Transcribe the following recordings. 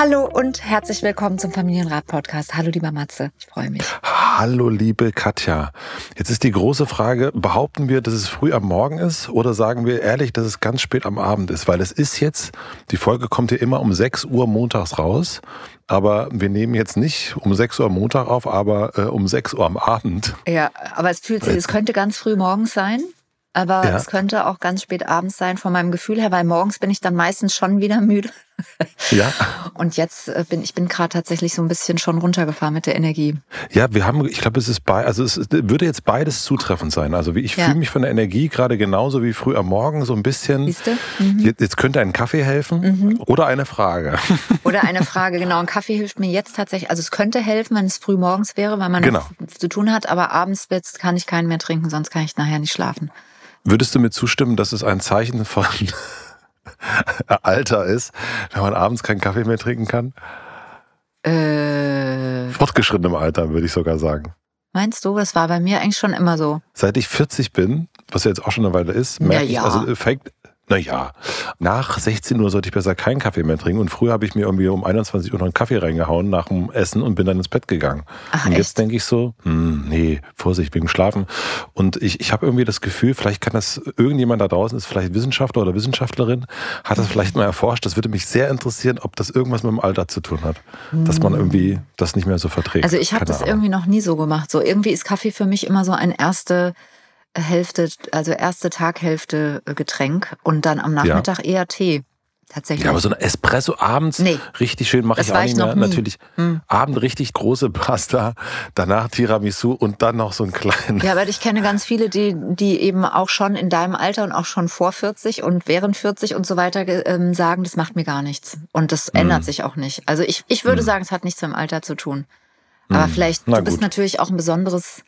Hallo und herzlich willkommen zum Familienrat-Podcast. Hallo, lieber Matze, ich freue mich. Hallo, liebe Katja. Jetzt ist die große Frage, behaupten wir, dass es früh am Morgen ist oder sagen wir ehrlich, dass es ganz spät am Abend ist? Weil es ist jetzt, die Folge kommt hier immer um 6 Uhr montags raus. Aber wir nehmen jetzt nicht um 6 Uhr Montag auf, aber äh, um 6 Uhr am Abend. Ja, aber es fühlt sich, es könnte ganz früh morgens sein. Aber ja. es könnte auch ganz spät abends sein, von meinem Gefühl her, weil morgens bin ich dann meistens schon wieder müde. Ja. Und jetzt äh, bin ich bin gerade tatsächlich so ein bisschen schon runtergefahren mit der Energie. Ja, wir haben, ich glaube, es ist bei, also es würde jetzt beides zutreffend sein. Also wie ich ja. fühle mich von der Energie gerade genauso wie früh am Morgen so ein bisschen. Siehste? Mhm. Jetzt, jetzt, könnte ein Kaffee helfen mhm. oder eine Frage. Oder eine Frage, genau. Ein Kaffee hilft mir jetzt tatsächlich. Also es könnte helfen, wenn es früh morgens wäre, weil man genau. zu tun hat. Aber abends jetzt kann ich keinen mehr trinken, sonst kann ich nachher nicht schlafen. Würdest du mir zustimmen, dass es ein Zeichen von Alter ist, wenn man abends keinen Kaffee mehr trinken kann? Äh, Fortgeschrittenem Alter, würde ich sogar sagen. Meinst du, das war bei mir eigentlich schon immer so? Seit ich 40 bin, was ja jetzt auch schon eine Weile ist, merke ja, ja. ich, also fängt, naja, nach 16 Uhr sollte ich besser keinen Kaffee mehr trinken. Und früher habe ich mir irgendwie um 21 Uhr noch einen Kaffee reingehauen nach dem Essen und bin dann ins Bett gegangen. Ach, und jetzt denke ich so, hm, nee, Vorsicht wegen Schlafen. Und ich, ich habe irgendwie das Gefühl, vielleicht kann das irgendjemand da draußen, ist vielleicht Wissenschaftler oder Wissenschaftlerin, hat das vielleicht mal erforscht. Das würde mich sehr interessieren, ob das irgendwas mit dem Alter zu tun hat. Dass man hm. irgendwie das nicht mehr so verträgt. Also ich habe das Ahnung. irgendwie noch nie so gemacht. So irgendwie ist Kaffee für mich immer so ein erste Hälfte, also erste Taghälfte äh, Getränk und dann am Nachmittag ja. eher Tee. Tatsächlich. Ja, aber so ein Espresso abends nee. richtig schön mache ich auch nicht mehr. Natürlich hm. Abend richtig große Pasta, danach Tiramisu und dann noch so ein kleinen. Ja, aber ich kenne ganz viele, die, die eben auch schon in deinem Alter und auch schon vor 40 und während 40 und so weiter äh, sagen, das macht mir gar nichts. Und das hm. ändert sich auch nicht. Also ich, ich würde hm. sagen, es hat nichts mit dem Alter zu tun. Aber hm. vielleicht, Na du bist natürlich auch ein besonderes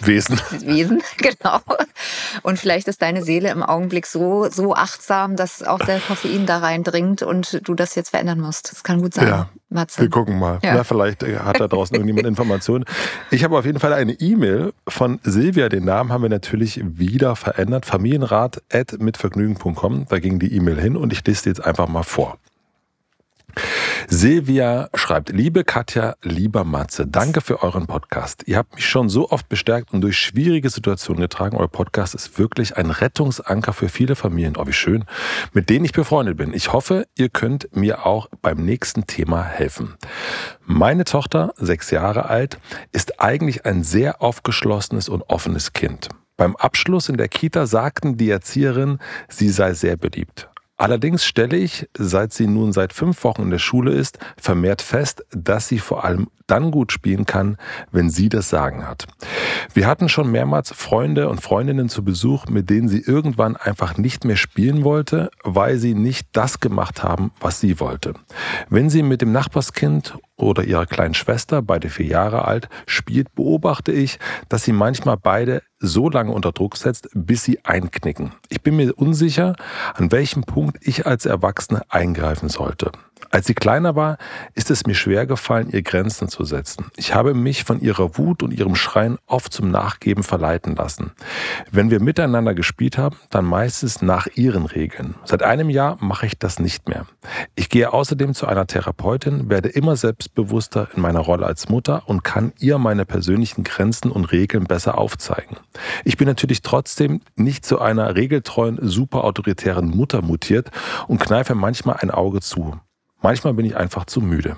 Wesen. Wesen, genau. Und vielleicht ist deine Seele im Augenblick so, so achtsam, dass auch der Koffein da reindringt und du das jetzt verändern musst. Das kann gut sein. Ja, Matze. wir gucken mal. Ja. Na, vielleicht hat da draußen irgendjemand Informationen. Ich habe auf jeden Fall eine E-Mail von Silvia. Den Namen haben wir natürlich wieder verändert. Familienrat.mitvergnügen.com. Da ging die E-Mail hin und ich lese jetzt einfach mal vor. Silvia schreibt, liebe Katja, lieber Matze, danke für euren Podcast. Ihr habt mich schon so oft bestärkt und durch schwierige Situationen getragen. Euer Podcast ist wirklich ein Rettungsanker für viele Familien. Oh, wie schön. Mit denen ich befreundet bin. Ich hoffe, ihr könnt mir auch beim nächsten Thema helfen. Meine Tochter, sechs Jahre alt, ist eigentlich ein sehr aufgeschlossenes und offenes Kind. Beim Abschluss in der Kita sagten die Erzieherin, sie sei sehr beliebt. Allerdings stelle ich, seit sie nun seit fünf Wochen in der Schule ist, vermehrt fest, dass sie vor allem dann gut spielen kann, wenn sie das Sagen hat. Wir hatten schon mehrmals Freunde und Freundinnen zu Besuch, mit denen sie irgendwann einfach nicht mehr spielen wollte, weil sie nicht das gemacht haben, was sie wollte. Wenn sie mit dem Nachbarskind oder ihrer kleinen Schwester, beide vier Jahre alt, spielt, beobachte ich, dass sie manchmal beide so lange unter Druck setzt, bis sie einknicken. Ich bin mir unsicher, an welchem Punkt ich als Erwachsene eingreifen sollte. Als sie kleiner war, ist es mir schwer gefallen, ihr Grenzen zu setzen. Ich habe mich von ihrer Wut und ihrem Schreien oft zum Nachgeben verleiten lassen. Wenn wir miteinander gespielt haben, dann meistens nach ihren Regeln. Seit einem Jahr mache ich das nicht mehr. Ich gehe außerdem zu einer Therapeutin, werde immer selbstbewusster in meiner Rolle als Mutter und kann ihr meine persönlichen Grenzen und Regeln besser aufzeigen. Ich bin natürlich trotzdem nicht zu einer regeltreuen, super autoritären Mutter mutiert und kneife manchmal ein Auge zu. Manchmal bin ich einfach zu müde.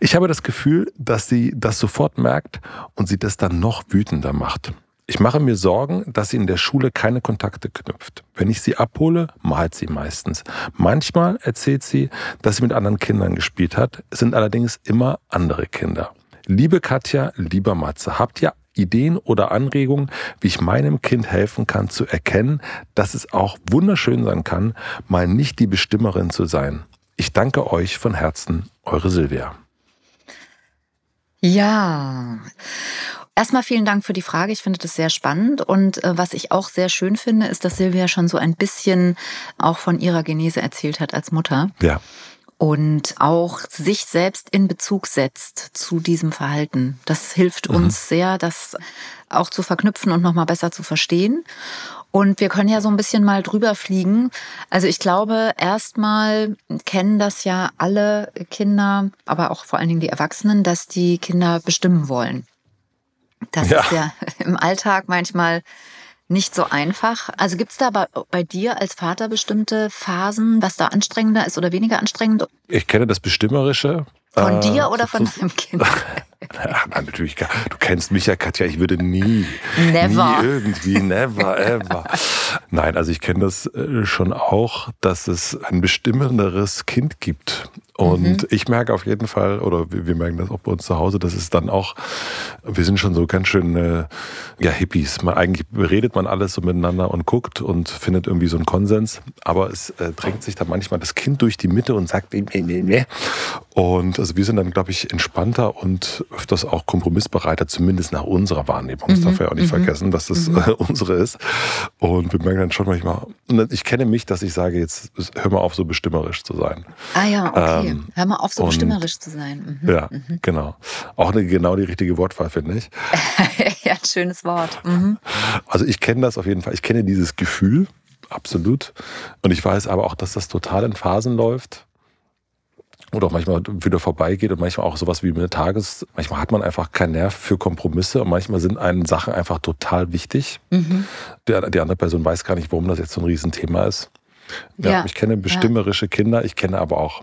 Ich habe das Gefühl, dass sie das sofort merkt und sie das dann noch wütender macht. Ich mache mir Sorgen, dass sie in der Schule keine Kontakte knüpft. Wenn ich sie abhole, malt sie meistens. Manchmal erzählt sie, dass sie mit anderen Kindern gespielt hat, es sind allerdings immer andere Kinder. Liebe Katja, lieber Matze, habt ihr Ideen oder Anregungen, wie ich meinem Kind helfen kann zu erkennen, dass es auch wunderschön sein kann, mal nicht die Bestimmerin zu sein. Ich danke euch von Herzen, eure Silvia. Ja. Erstmal vielen Dank für die Frage. Ich finde das sehr spannend. Und äh, was ich auch sehr schön finde, ist, dass Silvia schon so ein bisschen auch von ihrer Genese erzählt hat als Mutter. Ja und auch sich selbst in Bezug setzt zu diesem Verhalten. Das hilft mhm. uns sehr, das auch zu verknüpfen und nochmal besser zu verstehen. Und wir können ja so ein bisschen mal drüber fliegen. Also ich glaube, erstmal kennen das ja alle Kinder, aber auch vor allen Dingen die Erwachsenen, dass die Kinder bestimmen wollen. Das ja. ist ja im Alltag manchmal nicht so einfach. Also gibt es da bei, bei, dir als Vater bestimmte Phasen, was da anstrengender ist oder weniger anstrengend? Ich kenne das Bestimmerische. Von äh, dir oder von deinem Kind? Ja, natürlich. Du kennst mich ja, Katja. Ich würde nie, never. nie irgendwie, never, ever. Nein, also ich kenne das äh, schon auch, dass es ein bestimmenderes Kind gibt. Und mhm. ich merke auf jeden Fall, oder wir merken das auch bei uns zu Hause, dass es dann auch, wir sind schon so ganz schön, äh, ja, Hippies. Man, eigentlich redet man alles so miteinander und guckt und findet irgendwie so einen Konsens. Aber es äh, drängt sich dann manchmal das Kind durch die Mitte und sagt, nee, nee, nee. Und also wir sind dann, glaube ich, entspannter und öfters auch kompromissbereiter, zumindest nach unserer Wahrnehmung. Das mhm. darf ja auch nicht mhm. vergessen, dass das mhm. äh, unsere ist. Und wir merken dann schon manchmal, ich kenne mich, dass ich sage, jetzt hör mal auf, so bestimmerisch zu sein. Ah ja, okay. Ähm, hör mal auf, so und, bestimmerisch zu sein. Mhm. Ja, mhm. genau. Auch eine, genau die richtige Wortwahl, finde ich. ja, ein schönes Wort. Mhm. Also ich kenne das auf jeden Fall. Ich kenne dieses Gefühl, absolut. Und ich weiß aber auch, dass das total in Phasen läuft oder auch manchmal wieder vorbeigeht und manchmal auch sowas wie mit Tages. Manchmal hat man einfach keinen Nerv für Kompromisse und manchmal sind einen Sachen einfach total wichtig. Mhm. Der, die andere Person weiß gar nicht, warum das jetzt so ein Riesenthema ist. Ja, ja. Ich kenne bestimmerische ja. Kinder, ich kenne aber auch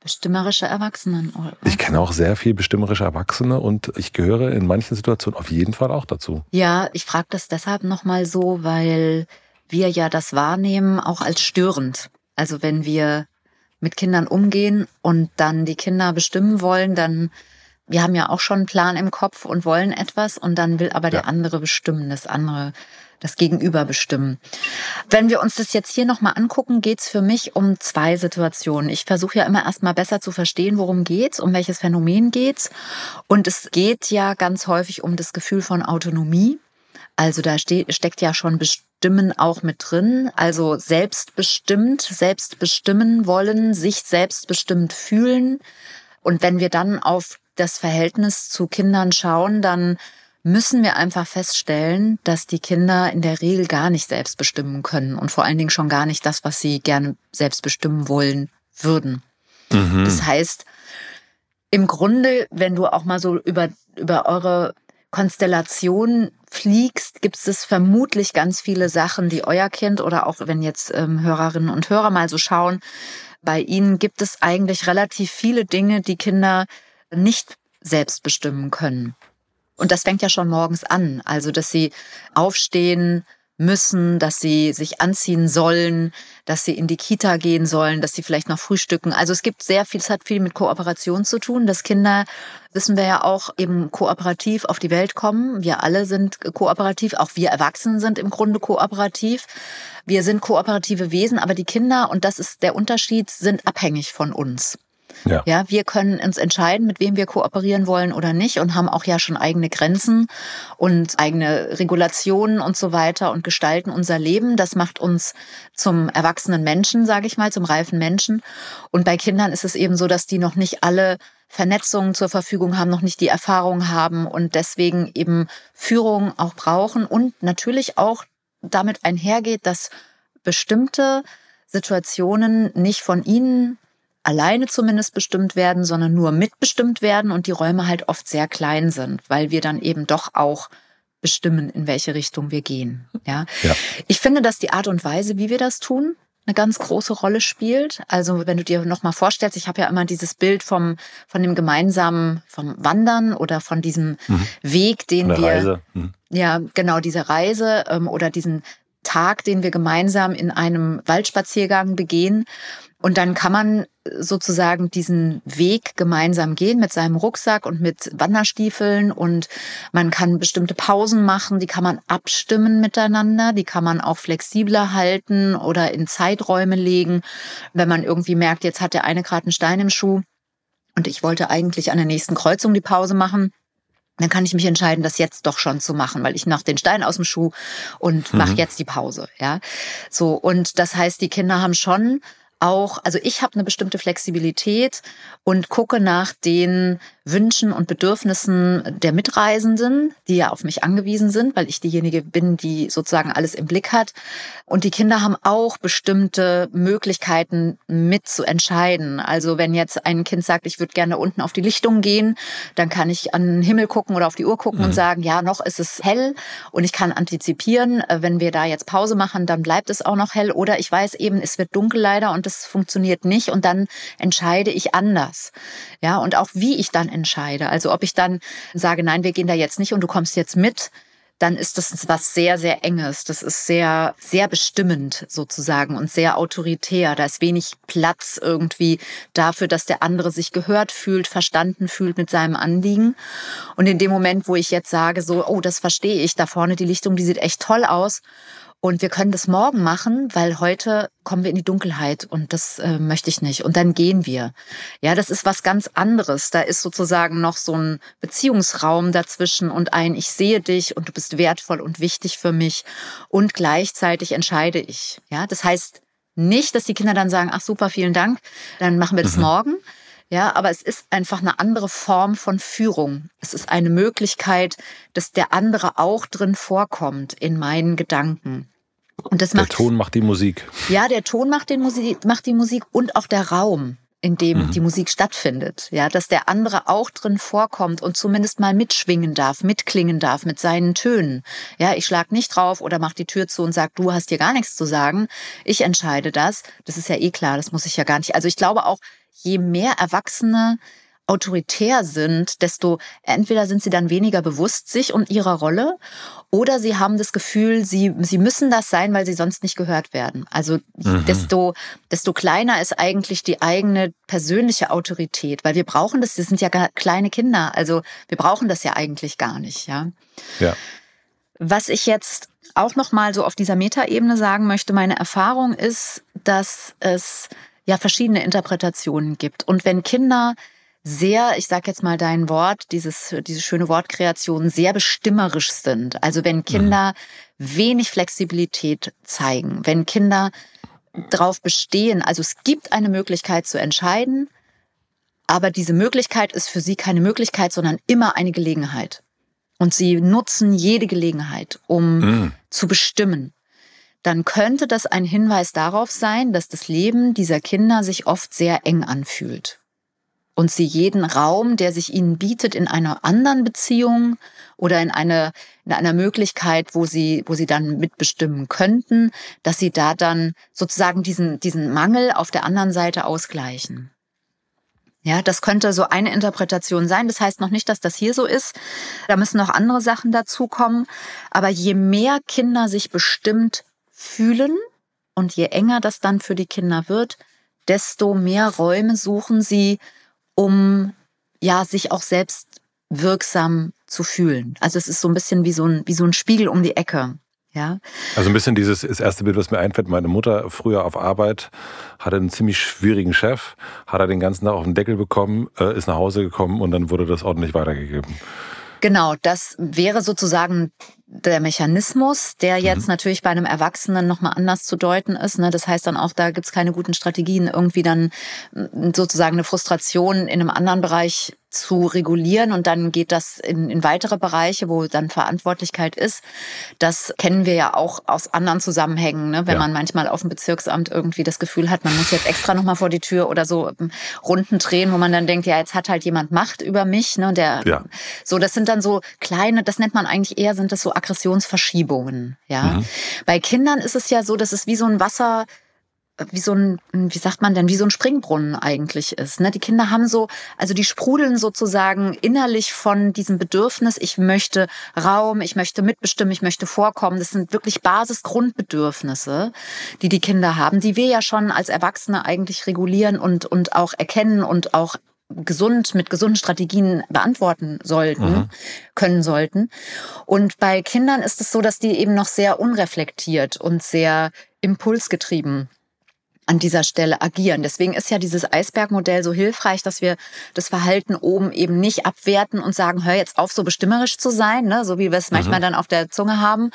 bestimmerische Erwachsenen. Oder? Ich kenne auch sehr viel bestimmerische Erwachsene und ich gehöre in manchen Situationen auf jeden Fall auch dazu. Ja, ich frage das deshalb nochmal so, weil wir ja das wahrnehmen auch als störend. Also wenn wir mit Kindern umgehen und dann die Kinder bestimmen wollen, dann wir haben ja auch schon einen Plan im Kopf und wollen etwas und dann will aber ja. der andere bestimmen, das andere, das Gegenüber bestimmen. Wenn wir uns das jetzt hier nochmal angucken, geht's für mich um zwei Situationen. Ich versuche ja immer erstmal besser zu verstehen, worum geht's, um welches Phänomen geht's. Und es geht ja ganz häufig um das Gefühl von Autonomie. Also da steckt ja schon Bestimmen auch mit drin, also selbstbestimmt, selbstbestimmen wollen, sich selbstbestimmt fühlen. Und wenn wir dann auf das Verhältnis zu Kindern schauen, dann müssen wir einfach feststellen, dass die Kinder in der Regel gar nicht selbst bestimmen können und vor allen Dingen schon gar nicht das, was sie gerne selbst bestimmen wollen würden. Mhm. Das heißt, im Grunde, wenn du auch mal so über, über eure Konstellation fliegst, gibt es vermutlich ganz viele Sachen, die euer Kind oder auch wenn jetzt ähm, Hörerinnen und Hörer mal so schauen, bei ihnen gibt es eigentlich relativ viele Dinge, die Kinder nicht selbst bestimmen können. Und das fängt ja schon morgens an. Also, dass sie aufstehen, müssen, dass sie sich anziehen sollen, dass sie in die Kita gehen sollen, dass sie vielleicht noch frühstücken. Also es gibt sehr viel, es hat viel mit Kooperation zu tun, dass Kinder, wissen wir ja auch, eben kooperativ auf die Welt kommen. Wir alle sind kooperativ, auch wir Erwachsenen sind im Grunde kooperativ. Wir sind kooperative Wesen, aber die Kinder, und das ist der Unterschied, sind abhängig von uns. Ja. ja, wir können uns entscheiden, mit wem wir kooperieren wollen oder nicht und haben auch ja schon eigene Grenzen und eigene Regulationen und so weiter und gestalten unser Leben. Das macht uns zum erwachsenen Menschen, sage ich mal, zum reifen Menschen. Und bei Kindern ist es eben so, dass die noch nicht alle Vernetzungen zur Verfügung haben, noch nicht die Erfahrung haben und deswegen eben Führung auch brauchen und natürlich auch damit einhergeht, dass bestimmte Situationen nicht von ihnen alleine zumindest bestimmt werden, sondern nur mitbestimmt werden und die Räume halt oft sehr klein sind, weil wir dann eben doch auch bestimmen, in welche Richtung wir gehen. Ja. ja. Ich finde, dass die Art und Weise, wie wir das tun, eine ganz große Rolle spielt. Also wenn du dir noch mal vorstellst, ich habe ja immer dieses Bild vom von dem gemeinsamen vom Wandern oder von diesem mhm. Weg, den Eine wir Reise. Mhm. ja genau diese Reise ähm, oder diesen Tag, den wir gemeinsam in einem Waldspaziergang begehen. Und dann kann man sozusagen diesen Weg gemeinsam gehen mit seinem Rucksack und mit Wanderstiefeln und man kann bestimmte Pausen machen, die kann man abstimmen miteinander, die kann man auch flexibler halten oder in Zeiträume legen. Wenn man irgendwie merkt, jetzt hat der eine gerade einen Stein im Schuh und ich wollte eigentlich an der nächsten Kreuzung die Pause machen, dann kann ich mich entscheiden, das jetzt doch schon zu machen, weil ich noch den Stein aus dem Schuh und mhm. mache jetzt die Pause, ja. So und das heißt, die Kinder haben schon auch, also ich habe eine bestimmte Flexibilität und gucke nach den Wünschen und Bedürfnissen der Mitreisenden, die ja auf mich angewiesen sind, weil ich diejenige bin, die sozusagen alles im Blick hat. Und die Kinder haben auch bestimmte Möglichkeiten mit zu entscheiden. Also wenn jetzt ein Kind sagt, ich würde gerne unten auf die Lichtung gehen, dann kann ich an den Himmel gucken oder auf die Uhr gucken mhm. und sagen, ja, noch ist es hell und ich kann antizipieren, äh, wenn wir da jetzt Pause machen, dann bleibt es auch noch hell. Oder ich weiß eben, es wird dunkel leider und das funktioniert nicht und dann entscheide ich anders. Ja, und auch wie ich dann entscheide. Also ob ich dann sage, nein, wir gehen da jetzt nicht und du kommst jetzt mit, dann ist das was sehr, sehr Enges. Das ist sehr, sehr bestimmend sozusagen und sehr autoritär. Da ist wenig Platz irgendwie dafür, dass der andere sich gehört fühlt, verstanden fühlt mit seinem Anliegen. Und in dem Moment, wo ich jetzt sage, so, oh, das verstehe ich, da vorne die Lichtung, die sieht echt toll aus. Und wir können das morgen machen, weil heute kommen wir in die Dunkelheit und das äh, möchte ich nicht. Und dann gehen wir. Ja, das ist was ganz anderes. Da ist sozusagen noch so ein Beziehungsraum dazwischen und ein Ich sehe dich und du bist wertvoll und wichtig für mich und gleichzeitig entscheide ich. Ja, das heißt nicht, dass die Kinder dann sagen, ach super, vielen Dank, dann machen wir das mhm. morgen. Ja, aber es ist einfach eine andere Form von Führung. Es ist eine Möglichkeit, dass der andere auch drin vorkommt in meinen Gedanken. Und das macht, der Ton macht die Musik. Ja, der Ton macht, den Musik, macht die Musik und auch der Raum, in dem mhm. die Musik stattfindet. Ja, dass der andere auch drin vorkommt und zumindest mal mitschwingen darf, mitklingen darf mit seinen Tönen. Ja, ich schlag nicht drauf oder mach die Tür zu und sag, du hast dir gar nichts zu sagen. Ich entscheide das. Das ist ja eh klar, das muss ich ja gar nicht. Also ich glaube auch, je mehr Erwachsene autoritär sind, desto entweder sind sie dann weniger bewusst sich und ihrer Rolle oder sie haben das Gefühl, sie, sie müssen das sein, weil sie sonst nicht gehört werden. Also mhm. desto, desto kleiner ist eigentlich die eigene persönliche Autorität, weil wir brauchen das, das sind ja kleine Kinder, also wir brauchen das ja eigentlich gar nicht, ja. Ja. Was ich jetzt auch noch mal so auf dieser Metaebene sagen möchte, meine Erfahrung ist, dass es ja verschiedene Interpretationen gibt und wenn Kinder sehr, ich sage jetzt mal dein Wort, dieses, diese schöne Wortkreation, sehr bestimmerisch sind. Also wenn Kinder mhm. wenig Flexibilität zeigen, wenn Kinder darauf bestehen, also es gibt eine Möglichkeit zu entscheiden, aber diese Möglichkeit ist für sie keine Möglichkeit, sondern immer eine Gelegenheit. Und sie nutzen jede Gelegenheit, um mhm. zu bestimmen. Dann könnte das ein Hinweis darauf sein, dass das Leben dieser Kinder sich oft sehr eng anfühlt und sie jeden Raum, der sich ihnen bietet, in einer anderen Beziehung oder in, eine, in einer Möglichkeit, wo sie, wo sie dann mitbestimmen könnten, dass sie da dann sozusagen diesen, diesen Mangel auf der anderen Seite ausgleichen. Ja, das könnte so eine Interpretation sein. Das heißt noch nicht, dass das hier so ist. Da müssen noch andere Sachen dazukommen. Aber je mehr Kinder sich bestimmt fühlen und je enger das dann für die Kinder wird, desto mehr Räume suchen sie, um ja sich auch selbst wirksam zu fühlen. Also es ist so ein bisschen wie so ein, wie so ein Spiegel um die Ecke. Ja. Also ein bisschen dieses das erste Bild, was mir einfällt. Meine Mutter früher auf Arbeit hatte einen ziemlich schwierigen Chef, hat er den ganzen Tag auf den Deckel bekommen, äh, ist nach Hause gekommen und dann wurde das ordentlich weitergegeben. Genau, das wäre sozusagen der Mechanismus, der jetzt mhm. natürlich bei einem Erwachsenen nochmal anders zu deuten ist. Ne? Das heißt dann auch, da gibt's keine guten Strategien, irgendwie dann sozusagen eine Frustration in einem anderen Bereich zu regulieren und dann geht das in, in weitere Bereiche, wo dann Verantwortlichkeit ist. Das kennen wir ja auch aus anderen Zusammenhängen, ne? wenn ja. man manchmal auf dem Bezirksamt irgendwie das Gefühl hat, man muss jetzt extra nochmal vor die Tür oder so ähm, Runden drehen, wo man dann denkt, ja, jetzt hat halt jemand Macht über mich. Ne? Der, ja. So, das sind dann so kleine, das nennt man eigentlich eher, sind das so Aggressionsverschiebungen. Ja? Mhm. Bei Kindern ist es ja so, dass es wie so ein Wasser wie so ein, wie sagt man denn, wie so ein Springbrunnen eigentlich ist. Ne? Die Kinder haben so, also die sprudeln sozusagen innerlich von diesem Bedürfnis, ich möchte Raum, ich möchte mitbestimmen, ich möchte vorkommen. Das sind wirklich Basisgrundbedürfnisse, die die Kinder haben, die wir ja schon als Erwachsene eigentlich regulieren und, und auch erkennen und auch gesund mit gesunden Strategien beantworten sollten, mhm. können sollten. Und bei Kindern ist es so, dass die eben noch sehr unreflektiert und sehr impulsgetrieben an dieser Stelle agieren. Deswegen ist ja dieses Eisbergmodell so hilfreich, dass wir das Verhalten oben eben nicht abwerten und sagen, hör jetzt auf, so bestimmerisch zu sein, ne? so wie wir es mhm. manchmal dann auf der Zunge haben,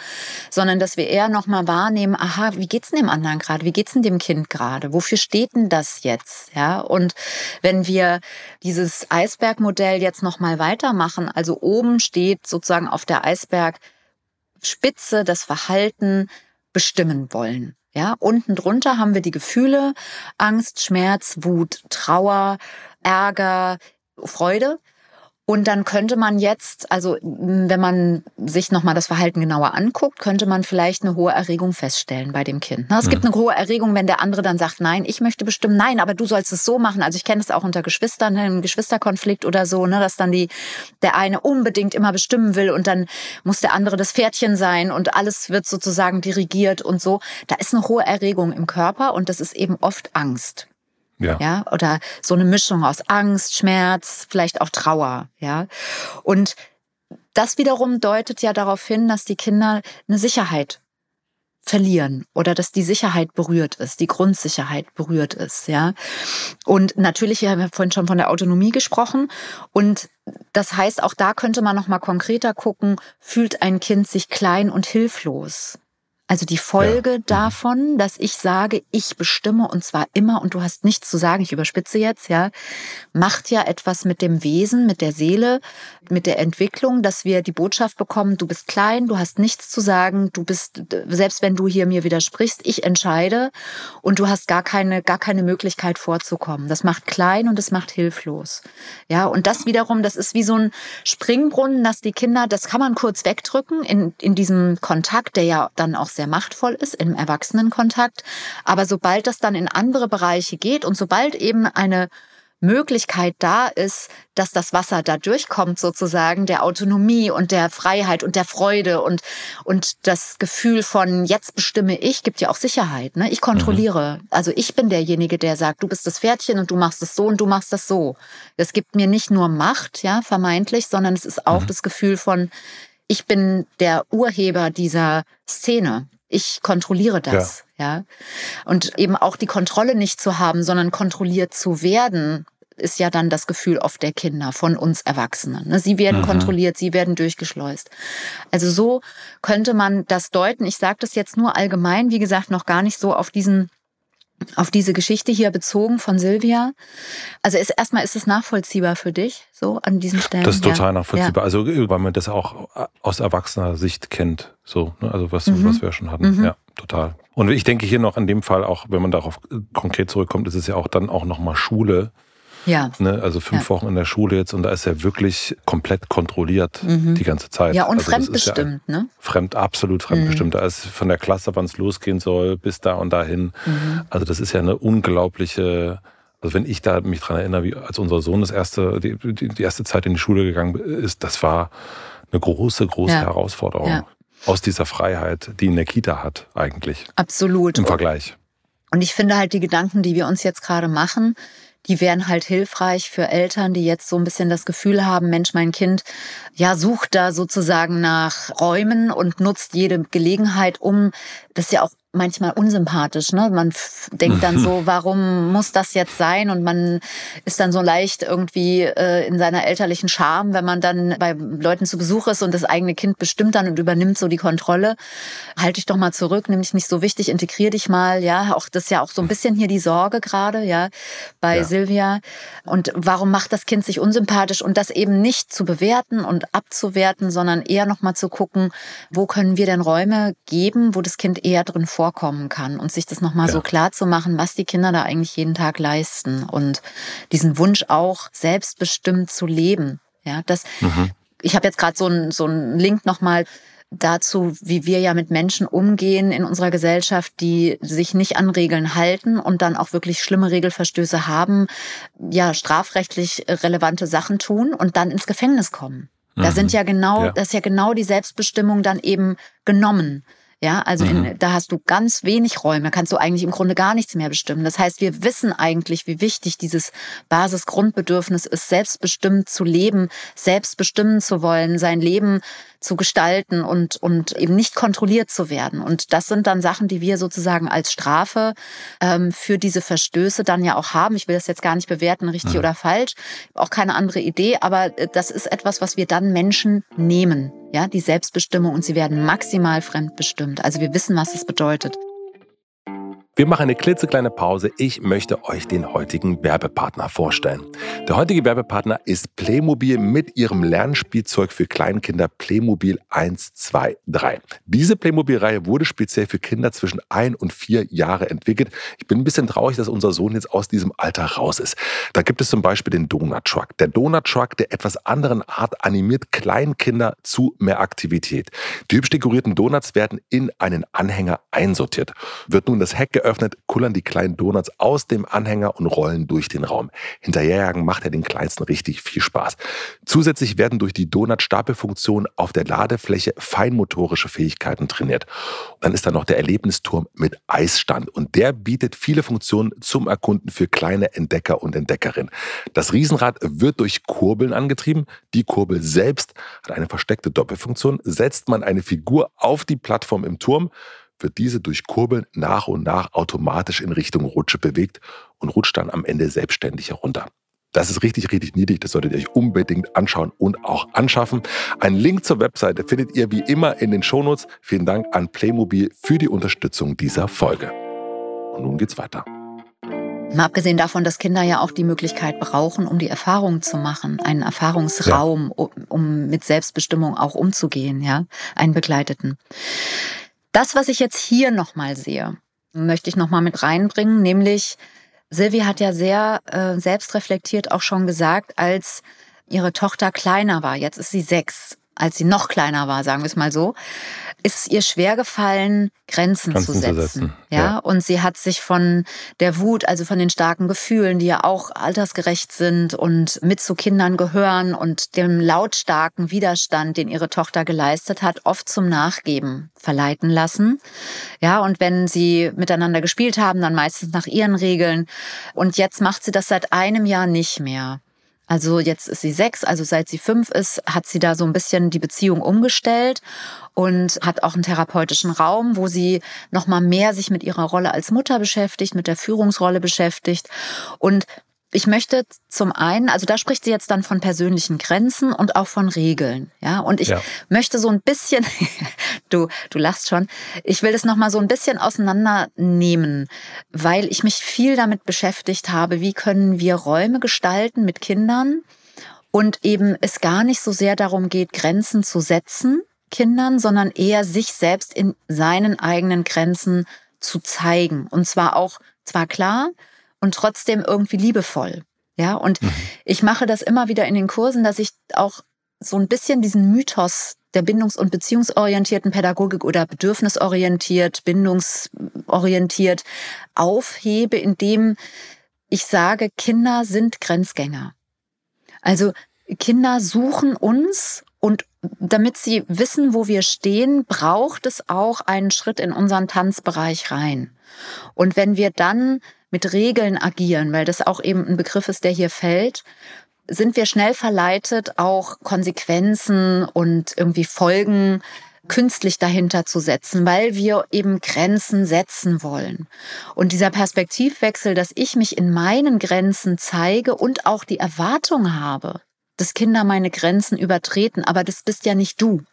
sondern dass wir eher nochmal wahrnehmen, aha, wie geht's denn dem anderen gerade? Wie geht's denn dem Kind gerade? Wofür steht denn das jetzt? Ja, und wenn wir dieses Eisbergmodell jetzt nochmal weitermachen, also oben steht sozusagen auf der Eisbergspitze das Verhalten bestimmen wollen. Ja, unten drunter haben wir die Gefühle Angst, Schmerz, Wut, Trauer, Ärger, Freude. Und dann könnte man jetzt, also wenn man sich nochmal das Verhalten genauer anguckt, könnte man vielleicht eine hohe Erregung feststellen bei dem Kind. Es gibt mhm. eine hohe Erregung, wenn der andere dann sagt, nein, ich möchte bestimmen, nein, aber du sollst es so machen. Also ich kenne es auch unter Geschwistern, einem Geschwisterkonflikt oder so, ne, dass dann die, der eine unbedingt immer bestimmen will und dann muss der andere das Pferdchen sein und alles wird sozusagen dirigiert und so. Da ist eine hohe Erregung im Körper und das ist eben oft Angst. Ja. ja. Oder so eine Mischung aus Angst, Schmerz, vielleicht auch Trauer. Ja. Und das wiederum deutet ja darauf hin, dass die Kinder eine Sicherheit verlieren oder dass die Sicherheit berührt ist, die Grundsicherheit berührt ist, ja. Und natürlich, wir haben ja vorhin schon von der Autonomie gesprochen und das heißt, auch da könnte man noch mal konkreter gucken, fühlt ein Kind sich klein und hilflos? Also die Folge ja. Mhm. davon, dass ich sage, ich bestimme und zwar immer und du hast nichts zu sagen, ich überspitze jetzt, ja, macht ja etwas mit dem Wesen, mit der Seele, mit der Entwicklung, dass wir die Botschaft bekommen, du bist klein, du hast nichts zu sagen, du bist, selbst wenn du hier mir widersprichst, ich entscheide und du hast gar keine, gar keine Möglichkeit vorzukommen. Das macht klein und es macht hilflos. Ja, und das wiederum, das ist wie so ein Springbrunnen, dass die Kinder, das kann man kurz wegdrücken in, in diesem Kontakt, der ja dann auch sehr machtvoll ist im Erwachsenenkontakt. Aber sobald das dann in andere Bereiche geht und sobald eben eine Möglichkeit da ist, dass das Wasser da durchkommt, sozusagen, der Autonomie und der Freiheit und der Freude und, und das Gefühl von jetzt bestimme ich, gibt ja auch Sicherheit. Ne? Ich kontrolliere. Mhm. Also ich bin derjenige, der sagt, du bist das Pferdchen und du machst es so und du machst das so. Es gibt mir nicht nur Macht, ja, vermeintlich, sondern es ist auch mhm. das Gefühl von, ich bin der Urheber dieser Szene. Ich kontrolliere das, ja. ja. Und eben auch die Kontrolle nicht zu haben, sondern kontrolliert zu werden, ist ja dann das Gefühl oft der Kinder von uns Erwachsenen. Ne? Sie werden mhm. kontrolliert, sie werden durchgeschleust. Also so könnte man das deuten. Ich sage das jetzt nur allgemein, wie gesagt, noch gar nicht so auf diesen auf diese Geschichte hier bezogen von Silvia. Also ist, erstmal ist es nachvollziehbar für dich, so an diesen Stellen. Das ist total nachvollziehbar. Ja. Also weil man das auch aus erwachsener Sicht kennt, so, ne? also was, mhm. was wir schon hatten. Mhm. Ja, total. Und ich denke hier noch in dem Fall auch, wenn man darauf konkret zurückkommt, ist es ja auch dann auch nochmal Schule. Ja. Ne, also fünf ja. Wochen in der Schule jetzt und da ist er wirklich komplett kontrolliert mhm. die ganze Zeit. Ja, und also fremdbestimmt, ja ne? Fremd, absolut fremdbestimmt. Mhm. Da ist von der Klasse, wann es losgehen soll, bis da und dahin. Mhm. Also das ist ja eine unglaubliche, also wenn ich da mich dran erinnere, wie als unser Sohn das erste, die, die erste Zeit in die Schule gegangen ist, das war eine große, große ja. Herausforderung. Aus dieser Freiheit, die in der Kita hat, eigentlich. Absolut. Im Vergleich. Und ich finde halt die Gedanken, die wir uns jetzt gerade machen, die wären halt hilfreich für Eltern, die jetzt so ein bisschen das Gefühl haben, Mensch, mein Kind, ja, sucht da sozusagen nach Räumen und nutzt jede Gelegenheit, um, das ja auch manchmal unsympathisch. Ne? Man denkt dann so, warum muss das jetzt sein? Und man ist dann so leicht irgendwie äh, in seiner elterlichen Scham, wenn man dann bei Leuten zu Besuch ist und das eigene Kind bestimmt dann und übernimmt so die Kontrolle. Halt dich doch mal zurück, nimm dich nicht so wichtig, integrier dich mal. Ja, auch das ist ja auch so ein bisschen hier die Sorge gerade, ja, bei ja. Silvia. Und warum macht das Kind sich unsympathisch? Und das eben nicht zu bewerten und abzuwerten, sondern eher noch mal zu gucken, wo können wir denn Räume geben, wo das Kind eher drin vorkommen kann und sich das nochmal ja. so klar zu machen, was die Kinder da eigentlich jeden Tag leisten und diesen Wunsch auch selbstbestimmt zu leben. Ja, das, mhm. ich habe jetzt gerade so einen so einen Link nochmal dazu, wie wir ja mit Menschen umgehen in unserer Gesellschaft, die sich nicht an Regeln halten und dann auch wirklich schlimme Regelverstöße haben, ja, strafrechtlich relevante Sachen tun und dann ins Gefängnis kommen. Da sind mhm. ja genau, ja. das ist ja genau die Selbstbestimmung dann eben genommen. Ja, also mhm. in, da hast du ganz wenig Räume, kannst du eigentlich im Grunde gar nichts mehr bestimmen. Das heißt, wir wissen eigentlich, wie wichtig dieses Basisgrundbedürfnis ist, selbstbestimmt zu leben, selbstbestimmen zu wollen, sein Leben zu gestalten und, und eben nicht kontrolliert zu werden. Und das sind dann Sachen, die wir sozusagen als Strafe ähm, für diese Verstöße dann ja auch haben. Ich will das jetzt gar nicht bewerten, richtig mhm. oder falsch, auch keine andere Idee, aber äh, das ist etwas, was wir dann Menschen nehmen. Ja, die Selbstbestimmung und sie werden maximal fremdbestimmt. Also wir wissen, was es bedeutet. Wir machen eine klitzekleine Pause. Ich möchte euch den heutigen Werbepartner vorstellen. Der heutige Werbepartner ist Playmobil mit ihrem Lernspielzeug für Kleinkinder Playmobil 1, 2, 3. Diese Playmobil-Reihe wurde speziell für Kinder zwischen ein und vier Jahre entwickelt. Ich bin ein bisschen traurig, dass unser Sohn jetzt aus diesem Alter raus ist. Da gibt es zum Beispiel den Donut Truck. Der Donut Truck, der etwas anderen Art animiert Kleinkinder zu mehr Aktivität. Die hübsch dekorierten Donuts werden in einen Anhänger einsortiert. Wird nun das Heck geöffnet, geöffnet, kullern die kleinen Donuts aus dem Anhänger und rollen durch den Raum. Hinterherjagen macht er den Kleinsten richtig viel Spaß. Zusätzlich werden durch die Donut-Stapelfunktion auf der Ladefläche feinmotorische Fähigkeiten trainiert. Und dann ist da noch der Erlebnisturm mit Eisstand und der bietet viele Funktionen zum Erkunden für kleine Entdecker und Entdeckerinnen. Das Riesenrad wird durch Kurbeln angetrieben. Die Kurbel selbst hat eine versteckte Doppelfunktion. Setzt man eine Figur auf die Plattform im Turm, wird diese durch Kurbeln nach und nach automatisch in Richtung Rutsche bewegt und rutscht dann am Ende selbstständig herunter. Das ist richtig, richtig niedlich. Das solltet ihr euch unbedingt anschauen und auch anschaffen. Ein Link zur Webseite findet ihr wie immer in den Shownotes. Vielen Dank an Playmobil für die Unterstützung dieser Folge. Und nun geht's weiter. Mal abgesehen davon, dass Kinder ja auch die Möglichkeit brauchen, um die Erfahrung zu machen, einen Erfahrungsraum, ja. um mit Selbstbestimmung auch umzugehen, ja, einen begleiteten. Das, was ich jetzt hier nochmal sehe, möchte ich nochmal mit reinbringen, nämlich Silvi hat ja sehr äh, selbstreflektiert auch schon gesagt, als ihre Tochter kleiner war, jetzt ist sie sechs, als sie noch kleiner war, sagen wir es mal so, ist es ihr schwer gefallen, Grenzen, Grenzen zu, setzen. zu setzen. Ja? ja, und sie hat sich von der Wut, also von den starken Gefühlen, die ja auch altersgerecht sind und mit zu Kindern gehören und dem lautstarken Widerstand, den ihre Tochter geleistet hat, oft zum Nachgeben verleiten lassen. Ja, und wenn sie miteinander gespielt haben, dann meistens nach ihren Regeln. Und jetzt macht sie das seit einem Jahr nicht mehr. Also jetzt ist sie sechs, also seit sie fünf ist, hat sie da so ein bisschen die Beziehung umgestellt und hat auch einen therapeutischen Raum, wo sie noch mal mehr sich mit ihrer Rolle als Mutter beschäftigt, mit der Führungsrolle beschäftigt. Und ich möchte zum einen, also da spricht sie jetzt dann von persönlichen Grenzen und auch von Regeln, ja. Und ich ja. möchte so ein bisschen, du, du lachst schon, ich will das nochmal so ein bisschen auseinandernehmen, weil ich mich viel damit beschäftigt habe, wie können wir Räume gestalten mit Kindern und eben es gar nicht so sehr darum geht, Grenzen zu setzen, Kindern, sondern eher sich selbst in seinen eigenen Grenzen zu zeigen. Und zwar auch, zwar klar, und trotzdem irgendwie liebevoll. Ja, und mhm. ich mache das immer wieder in den Kursen, dass ich auch so ein bisschen diesen Mythos der bindungs- und beziehungsorientierten Pädagogik oder bedürfnisorientiert, bindungsorientiert aufhebe, indem ich sage, Kinder sind Grenzgänger. Also Kinder suchen uns und damit sie wissen, wo wir stehen, braucht es auch einen Schritt in unseren Tanzbereich rein. Und wenn wir dann mit Regeln agieren, weil das auch eben ein Begriff ist, der hier fällt, sind wir schnell verleitet, auch Konsequenzen und irgendwie Folgen künstlich dahinter zu setzen, weil wir eben Grenzen setzen wollen. Und dieser Perspektivwechsel, dass ich mich in meinen Grenzen zeige und auch die Erwartung habe, dass Kinder meine Grenzen übertreten, aber das bist ja nicht du.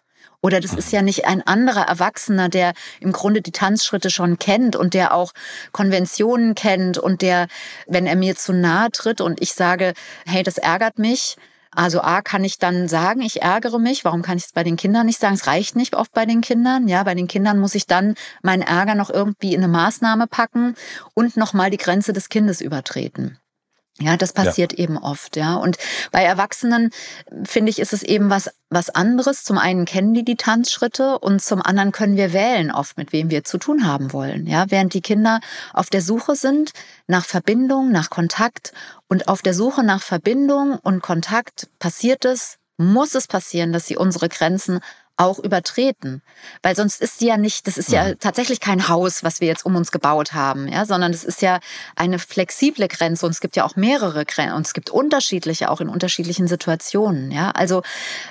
Oder das ist ja nicht ein anderer Erwachsener, der im Grunde die Tanzschritte schon kennt und der auch Konventionen kennt und der, wenn er mir zu nahe tritt und ich sage, hey, das ärgert mich, also A kann ich dann sagen, ich ärgere mich. Warum kann ich es bei den Kindern nicht sagen? Es reicht nicht oft bei den Kindern. Ja, bei den Kindern muss ich dann meinen Ärger noch irgendwie in eine Maßnahme packen und nochmal die Grenze des Kindes übertreten. Ja, das passiert ja. eben oft, ja. Und bei Erwachsenen finde ich, ist es eben was, was anderes. Zum einen kennen die die Tanzschritte und zum anderen können wir wählen oft, mit wem wir zu tun haben wollen, ja. Während die Kinder auf der Suche sind nach Verbindung, nach Kontakt und auf der Suche nach Verbindung und Kontakt passiert es, muss es passieren, dass sie unsere Grenzen auch übertreten. Weil sonst ist sie ja nicht, das ist ja mhm. tatsächlich kein Haus, was wir jetzt um uns gebaut haben, ja, sondern es ist ja eine flexible Grenze und es gibt ja auch mehrere Grenzen und es gibt unterschiedliche auch in unterschiedlichen Situationen, ja. Also,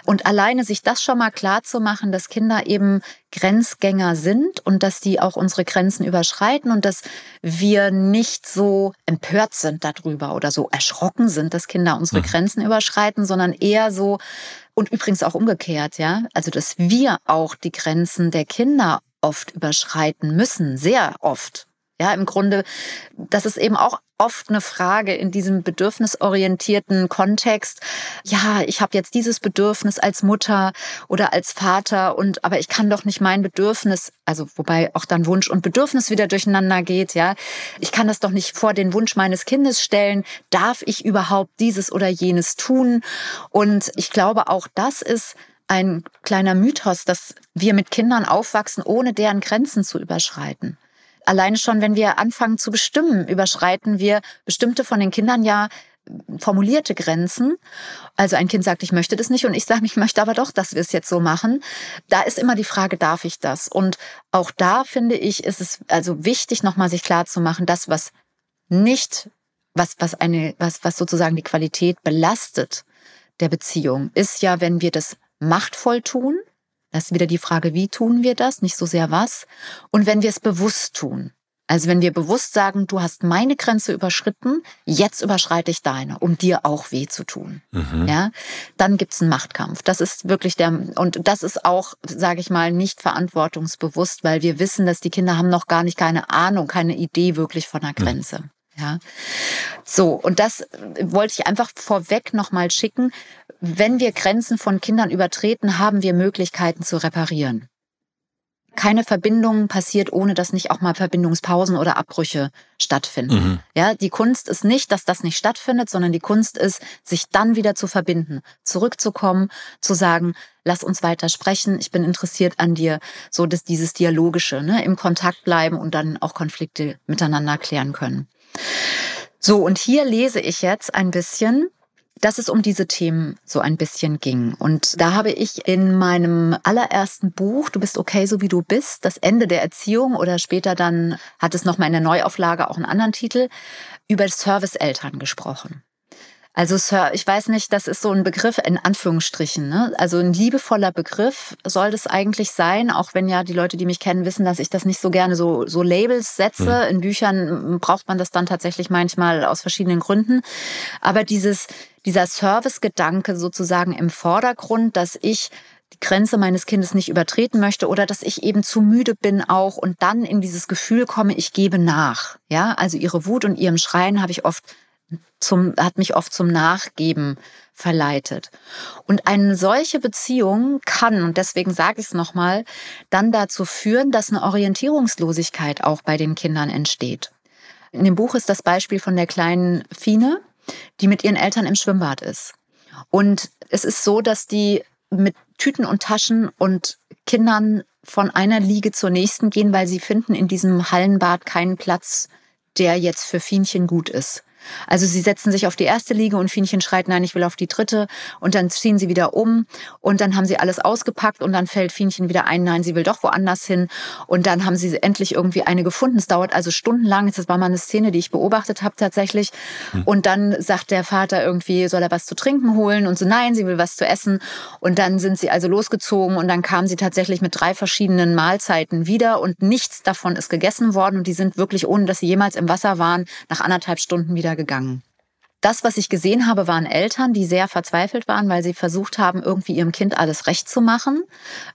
und alleine sich das schon mal klar zu machen, dass Kinder eben Grenzgänger sind und dass die auch unsere Grenzen überschreiten und dass wir nicht so empört sind darüber oder so erschrocken sind, dass Kinder unsere mhm. Grenzen überschreiten, sondern eher so, und übrigens auch umgekehrt, ja. Also, dass wir auch die Grenzen der Kinder oft überschreiten müssen, sehr oft. Ja, im Grunde, das ist eben auch oft eine Frage in diesem bedürfnisorientierten Kontext. Ja, ich habe jetzt dieses Bedürfnis als Mutter oder als Vater und aber ich kann doch nicht mein Bedürfnis, also wobei auch dann Wunsch und Bedürfnis wieder durcheinander geht, ja. Ich kann das doch nicht vor den Wunsch meines Kindes stellen. Darf ich überhaupt dieses oder jenes tun? Und ich glaube, auch das ist ein kleiner Mythos, dass wir mit Kindern aufwachsen, ohne deren Grenzen zu überschreiten. Alleine schon, wenn wir anfangen zu bestimmen, überschreiten wir bestimmte von den Kindern ja formulierte Grenzen. Also ein Kind sagt, ich möchte das nicht und ich sage, ich möchte aber doch, dass wir es jetzt so machen. Da ist immer die Frage, darf ich das? Und auch da finde ich, ist es also wichtig, nochmal sich klar zu machen, das, was nicht, was, was eine, was, was sozusagen die Qualität belastet der Beziehung, ist ja, wenn wir das machtvoll tun, das ist wieder die Frage, wie tun wir das, nicht so sehr was. Und wenn wir es bewusst tun, also wenn wir bewusst sagen, du hast meine Grenze überschritten, jetzt überschreite ich deine, um dir auch weh zu tun. Mhm. Ja, dann gibt's einen Machtkampf. Das ist wirklich der und das ist auch, sage ich mal, nicht verantwortungsbewusst, weil wir wissen, dass die Kinder haben noch gar nicht keine Ahnung, keine Idee wirklich von einer mhm. Grenze. Mhm. Ja. So, und das wollte ich einfach vorweg nochmal schicken. Wenn wir Grenzen von Kindern übertreten, haben wir Möglichkeiten zu reparieren. Keine Verbindung passiert, ohne dass nicht auch mal Verbindungspausen oder Abbrüche stattfinden. Mhm. Ja, die Kunst ist nicht, dass das nicht stattfindet, sondern die Kunst ist, sich dann wieder zu verbinden, zurückzukommen, zu sagen, lass uns weiter sprechen, ich bin interessiert an dir, so dass dieses Dialogische, ne, im Kontakt bleiben und dann auch Konflikte miteinander klären können. So, und hier lese ich jetzt ein bisschen, dass es um diese Themen so ein bisschen ging. Und da habe ich in meinem allerersten Buch, Du bist okay, so wie du bist, das Ende der Erziehung oder später dann hat es nochmal in der Neuauflage auch einen anderen Titel, über Serviceeltern gesprochen. Also Sir, ich weiß nicht, das ist so ein Begriff in Anführungsstrichen. Ne? Also ein liebevoller Begriff soll das eigentlich sein, auch wenn ja die Leute, die mich kennen, wissen, dass ich das nicht so gerne so, so Labels setze. Mhm. In Büchern braucht man das dann tatsächlich manchmal aus verschiedenen Gründen. Aber dieses, dieser Service-Gedanke sozusagen im Vordergrund, dass ich die Grenze meines Kindes nicht übertreten möchte oder dass ich eben zu müde bin auch und dann in dieses Gefühl komme, ich gebe nach. Ja, also ihre Wut und ihrem Schreien habe ich oft zum, hat mich oft zum Nachgeben verleitet. Und eine solche Beziehung kann, und deswegen sage ich es nochmal, dann dazu führen, dass eine Orientierungslosigkeit auch bei den Kindern entsteht. In dem Buch ist das Beispiel von der kleinen Fine, die mit ihren Eltern im Schwimmbad ist. Und es ist so, dass die mit Tüten und Taschen und Kindern von einer Liege zur nächsten gehen, weil sie finden in diesem Hallenbad keinen Platz, der jetzt für Fienchen gut ist. Also sie setzen sich auf die erste Liege und Fienchen schreit, nein, ich will auf die dritte. Und dann ziehen sie wieder um und dann haben sie alles ausgepackt und dann fällt Fienchen wieder ein, nein, sie will doch woanders hin. Und dann haben sie endlich irgendwie eine gefunden. Es dauert also stundenlang. Das war mal eine Szene, die ich beobachtet habe tatsächlich. Hm. Und dann sagt der Vater irgendwie, soll er was zu trinken holen? Und so, nein, sie will was zu essen. Und dann sind sie also losgezogen und dann kamen sie tatsächlich mit drei verschiedenen Mahlzeiten wieder und nichts davon ist gegessen worden. Und die sind wirklich, ohne dass sie jemals im Wasser waren, nach anderthalb Stunden wieder gegangen. Das, was ich gesehen habe, waren Eltern, die sehr verzweifelt waren, weil sie versucht haben, irgendwie ihrem Kind alles recht zu machen,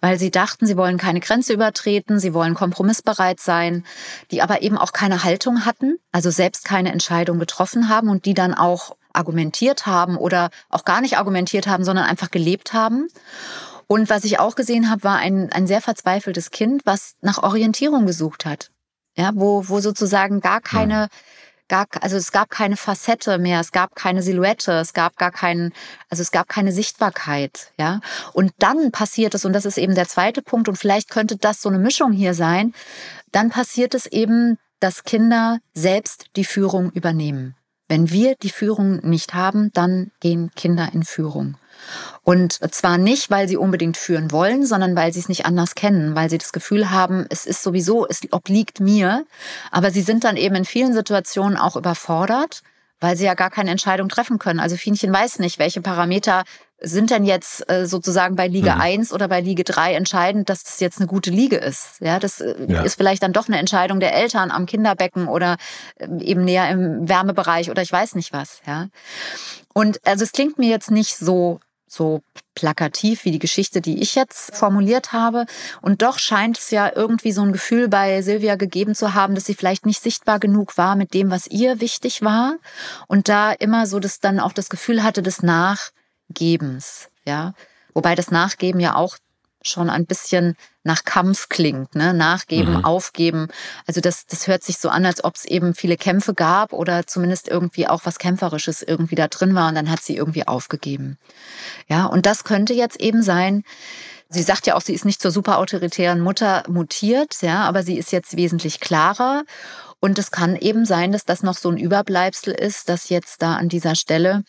weil sie dachten, sie wollen keine Grenze übertreten, sie wollen kompromissbereit sein, die aber eben auch keine Haltung hatten, also selbst keine Entscheidung getroffen haben und die dann auch argumentiert haben oder auch gar nicht argumentiert haben, sondern einfach gelebt haben. Und was ich auch gesehen habe, war ein, ein sehr verzweifeltes Kind, was nach Orientierung gesucht hat. Ja, wo, wo sozusagen gar keine, gar, also es gab keine Facette mehr, es gab keine Silhouette, es gab gar keinen, also es gab keine Sichtbarkeit, ja. Und dann passiert es, und das ist eben der zweite Punkt, und vielleicht könnte das so eine Mischung hier sein, dann passiert es eben, dass Kinder selbst die Führung übernehmen. Wenn wir die Führung nicht haben, dann gehen Kinder in Führung. Und zwar nicht, weil sie unbedingt führen wollen, sondern weil sie es nicht anders kennen, weil sie das Gefühl haben, es ist sowieso, es obliegt mir. Aber sie sind dann eben in vielen Situationen auch überfordert, weil sie ja gar keine Entscheidung treffen können. Also Fienchen weiß nicht, welche Parameter sind denn jetzt äh, sozusagen bei Liga mhm. 1 oder bei Liga 3 entscheidend, dass das jetzt eine gute Liga ist. Ja, das äh, ja. ist vielleicht dann doch eine Entscheidung der Eltern am Kinderbecken oder ähm, eben näher im Wärmebereich oder ich weiß nicht was. Ja. Und also es klingt mir jetzt nicht so so plakativ wie die Geschichte, die ich jetzt formuliert habe. Und doch scheint es ja irgendwie so ein Gefühl bei Silvia gegeben zu haben, dass sie vielleicht nicht sichtbar genug war mit dem, was ihr wichtig war. Und da immer so das dann auch das Gefühl hatte des Nachgebens, ja. Wobei das Nachgeben ja auch schon ein bisschen nach Kampf klingt, ne? Nachgeben, mhm. aufgeben. Also das, das hört sich so an, als ob es eben viele Kämpfe gab oder zumindest irgendwie auch was Kämpferisches irgendwie da drin war und dann hat sie irgendwie aufgegeben. Ja, und das könnte jetzt eben sein, Sie sagt ja auch, sie ist nicht zur superautoritären Mutter mutiert, ja, aber sie ist jetzt wesentlich klarer. Und es kann eben sein, dass das noch so ein Überbleibsel ist, dass jetzt da an dieser Stelle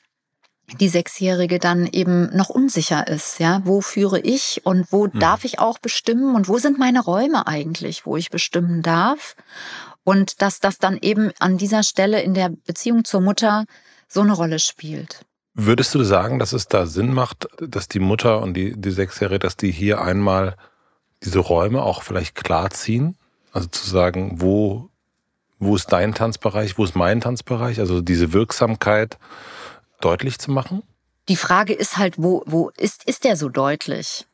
die Sechsjährige dann eben noch unsicher ist. Ja, wo führe ich und wo mhm. darf ich auch bestimmen und wo sind meine Räume eigentlich, wo ich bestimmen darf? Und dass das dann eben an dieser Stelle in der Beziehung zur Mutter so eine Rolle spielt. Würdest du sagen, dass es da Sinn macht, dass die Mutter und die, die Sechsjährige, dass die hier einmal diese Räume auch vielleicht klar ziehen? Also zu sagen, wo, wo ist dein Tanzbereich, wo ist mein Tanzbereich? Also diese Wirksamkeit deutlich zu machen? Die Frage ist halt, wo, wo ist, ist der so deutlich?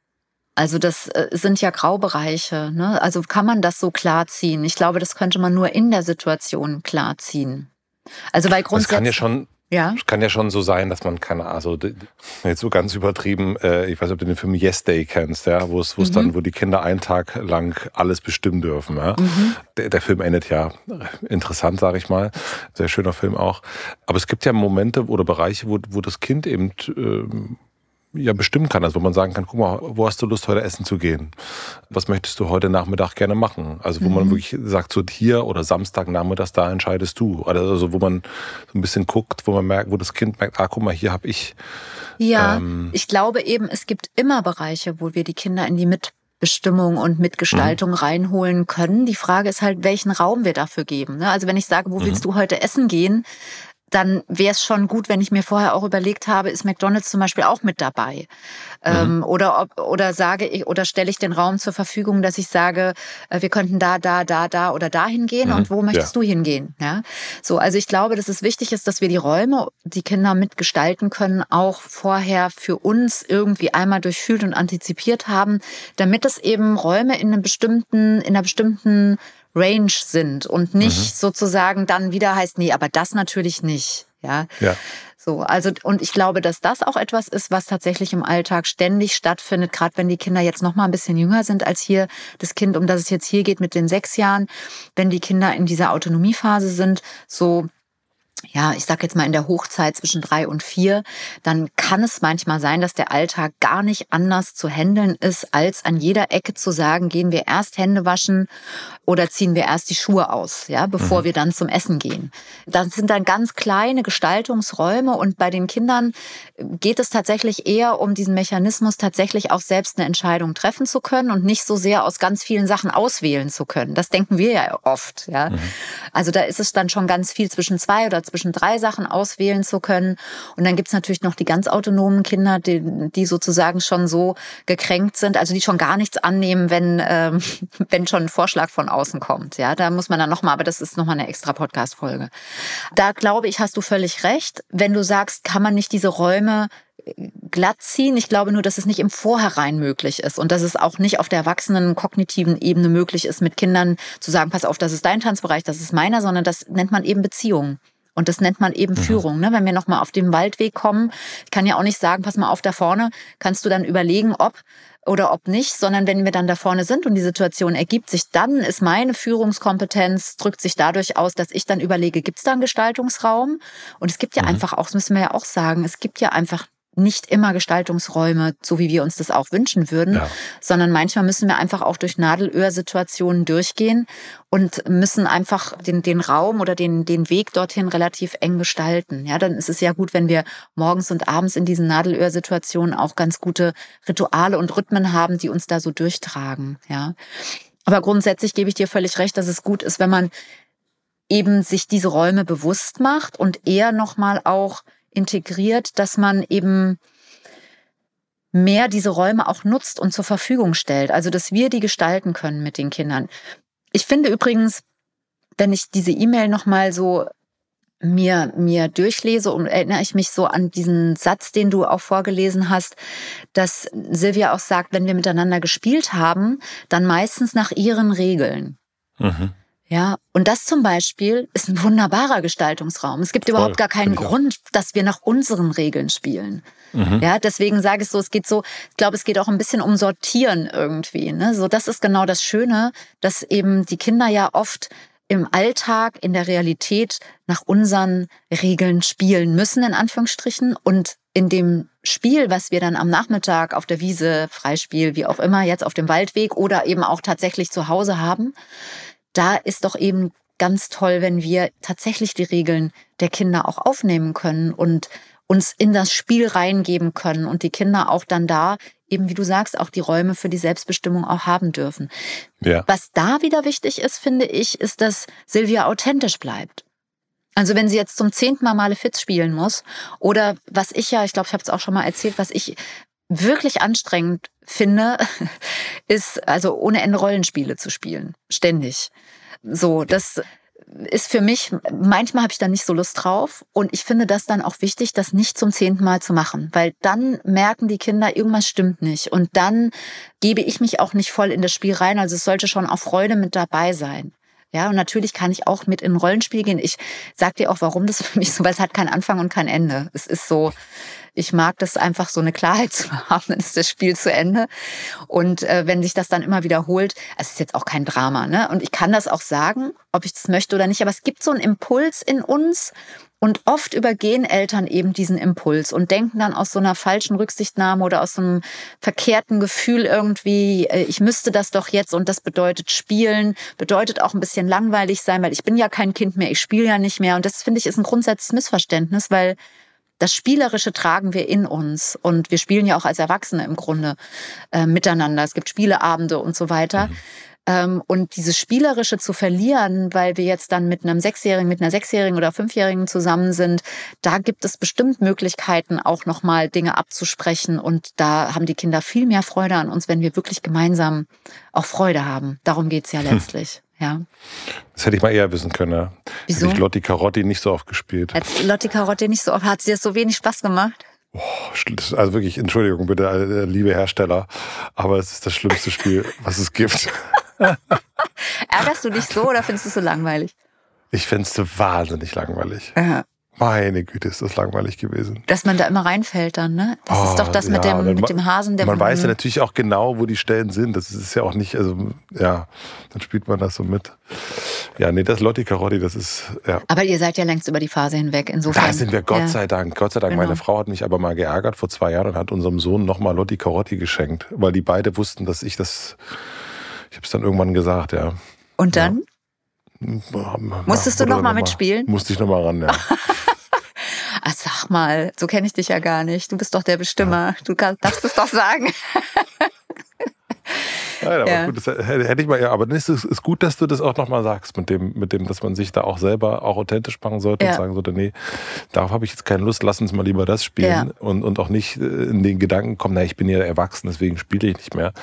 Also das äh, sind ja Graubereiche. Ne? Also kann man das so klarziehen? Ich glaube, das könnte man nur in der Situation klarziehen. Also weil grundsätzlich. Das kann ja schon ja. Es kann ja schon so sein, dass man keine, also jetzt so ganz übertrieben, äh, ich weiß nicht, ob du den Film Yes Day kennst, ja, wo es, wo es mhm. dann, wo die Kinder einen Tag lang alles bestimmen dürfen. Ja. Mhm. Der, der Film endet ja interessant, sage ich mal. Sehr schöner Film auch. Aber es gibt ja Momente oder Bereiche, wo, wo das Kind eben äh, ja bestimmen kann. Also wo man sagen kann, guck mal, wo hast du Lust, heute essen zu gehen? Was möchtest du heute Nachmittag gerne machen? Also wo mhm. man wirklich sagt, so hier oder Samstagnachmittags, da entscheidest du. Also wo man so ein bisschen guckt, wo man merkt, wo das Kind merkt, ah, guck mal, hier habe ich. Ja, ähm, ich glaube eben, es gibt immer Bereiche, wo wir die Kinder in die Mitbestimmung und Mitgestaltung mhm. reinholen können. Die Frage ist halt, welchen Raum wir dafür geben. Ne? Also wenn ich sage, wo mhm. willst du heute essen gehen, dann wäre es schon gut, wenn ich mir vorher auch überlegt habe, ist McDonald's zum Beispiel auch mit dabei? Mhm. Ähm, oder ob, oder sage ich, oder stelle ich den Raum zur Verfügung, dass ich sage, äh, wir könnten da, da, da, da oder da hingehen mhm. und wo möchtest ja. du hingehen? Ja? So, also ich glaube, dass es wichtig ist, dass wir die Räume, die Kinder mitgestalten können, auch vorher für uns irgendwie einmal durchfühlt und antizipiert haben, damit es eben Räume in einem bestimmten, in einer bestimmten Range sind und nicht mhm. sozusagen dann wieder heißt, nee, aber das natürlich nicht. Ja. ja. So, also, und ich glaube, dass das auch etwas ist, was tatsächlich im Alltag ständig stattfindet, gerade wenn die Kinder jetzt noch mal ein bisschen jünger sind als hier das Kind, um das es jetzt hier geht mit den sechs Jahren, wenn die Kinder in dieser Autonomiephase sind, so ja, ich sage jetzt mal in der Hochzeit zwischen drei und vier, dann kann es manchmal sein, dass der Alltag gar nicht anders zu handeln ist, als an jeder Ecke zu sagen, gehen wir erst Hände waschen oder ziehen wir erst die Schuhe aus, ja, bevor mhm. wir dann zum Essen gehen. Das sind dann ganz kleine Gestaltungsräume und bei den Kindern geht es tatsächlich eher um diesen Mechanismus, tatsächlich auch selbst eine Entscheidung treffen zu können und nicht so sehr aus ganz vielen Sachen auswählen zu können. Das denken wir ja oft, ja. Mhm. Also da ist es dann schon ganz viel zwischen zwei oder zwischen drei Sachen auswählen zu können. Und dann gibt's natürlich noch die ganz autonomen Kinder, die, die sozusagen schon so gekränkt sind, also die schon gar nichts annehmen, wenn, ähm, wenn schon ein Vorschlag von außen kommt. Ja, da muss man dann nochmal, aber das ist nochmal eine extra Podcast-Folge. Da glaube ich, hast du völlig recht. Wenn du sagst, kann man nicht diese Räume glatt ziehen. Ich glaube nur, dass es nicht im Vorhinein möglich ist und dass es auch nicht auf der erwachsenen kognitiven Ebene möglich ist, mit Kindern zu sagen, pass auf, das ist dein Tanzbereich, das ist meiner, sondern das nennt man eben Beziehung. Und das nennt man eben mhm. Führung. Ne? Wenn wir nochmal auf den Waldweg kommen, ich kann ja auch nicht sagen, pass mal auf da vorne, kannst du dann überlegen, ob oder ob nicht, sondern wenn wir dann da vorne sind und die Situation ergibt sich, dann ist meine Führungskompetenz, drückt sich dadurch aus, dass ich dann überlege, gibt es da einen Gestaltungsraum? Und es gibt ja mhm. einfach auch, das müssen wir ja auch sagen, es gibt ja einfach nicht immer Gestaltungsräume, so wie wir uns das auch wünschen würden, ja. sondern manchmal müssen wir einfach auch durch Nadelöhrsituationen durchgehen und müssen einfach den, den Raum oder den, den Weg dorthin relativ eng gestalten. Ja, dann ist es ja gut, wenn wir morgens und abends in diesen Nadelöhrsituationen auch ganz gute Rituale und Rhythmen haben, die uns da so durchtragen. Ja. Aber grundsätzlich gebe ich dir völlig recht, dass es gut ist, wenn man eben sich diese Räume bewusst macht und eher nochmal auch integriert, dass man eben mehr diese Räume auch nutzt und zur Verfügung stellt. Also, dass wir die gestalten können mit den Kindern. Ich finde übrigens, wenn ich diese E-Mail nochmal so mir, mir durchlese und erinnere ich mich so an diesen Satz, den du auch vorgelesen hast, dass Silvia auch sagt, wenn wir miteinander gespielt haben, dann meistens nach ihren Regeln. Mhm. Ja, und das zum Beispiel ist ein wunderbarer Gestaltungsraum. Es gibt Voll, überhaupt gar keinen Grund, dass wir nach unseren Regeln spielen. Mhm. Ja, deswegen sage ich so, es geht so, ich glaube, es geht auch ein bisschen um Sortieren irgendwie. Ne? So, das ist genau das Schöne, dass eben die Kinder ja oft im Alltag, in der Realität nach unseren Regeln spielen müssen, in Anführungsstrichen. Und in dem Spiel, was wir dann am Nachmittag auf der Wiese, Freispiel, wie auch immer, jetzt auf dem Waldweg oder eben auch tatsächlich zu Hause haben, da ist doch eben ganz toll, wenn wir tatsächlich die Regeln der Kinder auch aufnehmen können und uns in das Spiel reingeben können und die Kinder auch dann da eben, wie du sagst, auch die Räume für die Selbstbestimmung auch haben dürfen. Ja. Was da wieder wichtig ist, finde ich, ist, dass Silvia authentisch bleibt. Also wenn sie jetzt zum zehnten Mal Malefiz spielen muss oder was ich ja, ich glaube, ich habe es auch schon mal erzählt, was ich wirklich anstrengend finde, ist also ohne Ende Rollenspiele zu spielen. Ständig. So, das ist für mich, manchmal habe ich da nicht so Lust drauf. Und ich finde das dann auch wichtig, das nicht zum zehnten Mal zu machen. Weil dann merken die Kinder, irgendwas stimmt nicht. Und dann gebe ich mich auch nicht voll in das Spiel rein. Also es sollte schon auch Freude mit dabei sein. Ja, und natürlich kann ich auch mit in ein Rollenspiel gehen. Ich sag dir auch, warum das für mich so, weil es hat keinen Anfang und kein Ende. Es ist so, ich mag das einfach so eine Klarheit zu haben, dann ist das Spiel zu Ende. Und äh, wenn sich das dann immer wiederholt, es ist jetzt auch kein Drama, ne? Und ich kann das auch sagen, ob ich das möchte oder nicht, aber es gibt so einen Impuls in uns, und oft übergehen Eltern eben diesen Impuls und denken dann aus so einer falschen Rücksichtnahme oder aus so einem verkehrten Gefühl irgendwie, äh, ich müsste das doch jetzt und das bedeutet spielen, bedeutet auch ein bisschen langweilig sein, weil ich bin ja kein Kind mehr, ich spiele ja nicht mehr. Und das finde ich ist ein grundsätzliches Missverständnis, weil das Spielerische tragen wir in uns und wir spielen ja auch als Erwachsene im Grunde äh, miteinander. Es gibt Spieleabende und so weiter. Mhm. Ähm, und dieses Spielerische zu verlieren, weil wir jetzt dann mit einem Sechsjährigen, mit einer Sechsjährigen oder Fünfjährigen zusammen sind, da gibt es bestimmt Möglichkeiten, auch nochmal Dinge abzusprechen. Und da haben die Kinder viel mehr Freude an uns, wenn wir wirklich gemeinsam auch Freude haben. Darum geht's ja letztlich. Hm. Ja. Das hätte ich mal eher wissen können. Ja. Wieso? Hätte ich Lotti Carotti nicht so oft gespielt. Hat Lotti Carotti nicht so oft, hat sie das so wenig Spaß gemacht? also wirklich, Entschuldigung bitte, äh, liebe Hersteller, aber es ist das schlimmste Spiel, was es gibt. Ärgerst du dich so oder findest du es so langweilig? Ich finde es wahnsinnig langweilig. Ja. Meine Güte, ist das langweilig gewesen. Dass man da immer reinfällt dann, ne? Das oh, ist doch das ja, mit, dem, mit dem Hasen. Der man weiß ja natürlich auch genau, wo die Stellen sind. Das ist ja auch nicht, also ja, dann spielt man das so mit. Ja, nee, das Lotti Carotti, das ist, ja. Aber ihr seid ja längst über die Phase hinweg, insofern. Da sind wir, Gott ja. sei Dank, Gott sei Dank. Genau. Meine Frau hat mich aber mal geärgert vor zwei Jahren und hat unserem Sohn nochmal Lotti Carotti geschenkt, weil die beide wussten, dass ich das, ich habe es dann irgendwann gesagt, ja. Und dann? Ja. Musstest du nochmal noch mitspielen? Musste ich nochmal ran, ja. Ach, sag mal, so kenne ich dich ja gar nicht. Du bist doch der Bestimmer. Du kannst, darfst es doch sagen. Nein, aber ja. gut, das hätte ich mal, ja, aber es ist, ist gut, dass du das auch nochmal sagst, mit dem, mit dem, dass man sich da auch selber auch authentisch machen sollte ja. und sagen sollte, nee, darauf habe ich jetzt keine Lust, lass uns mal lieber das spielen ja. und, und auch nicht äh, in den Gedanken kommen, na, ich bin ja erwachsen, deswegen spiele ich nicht mehr.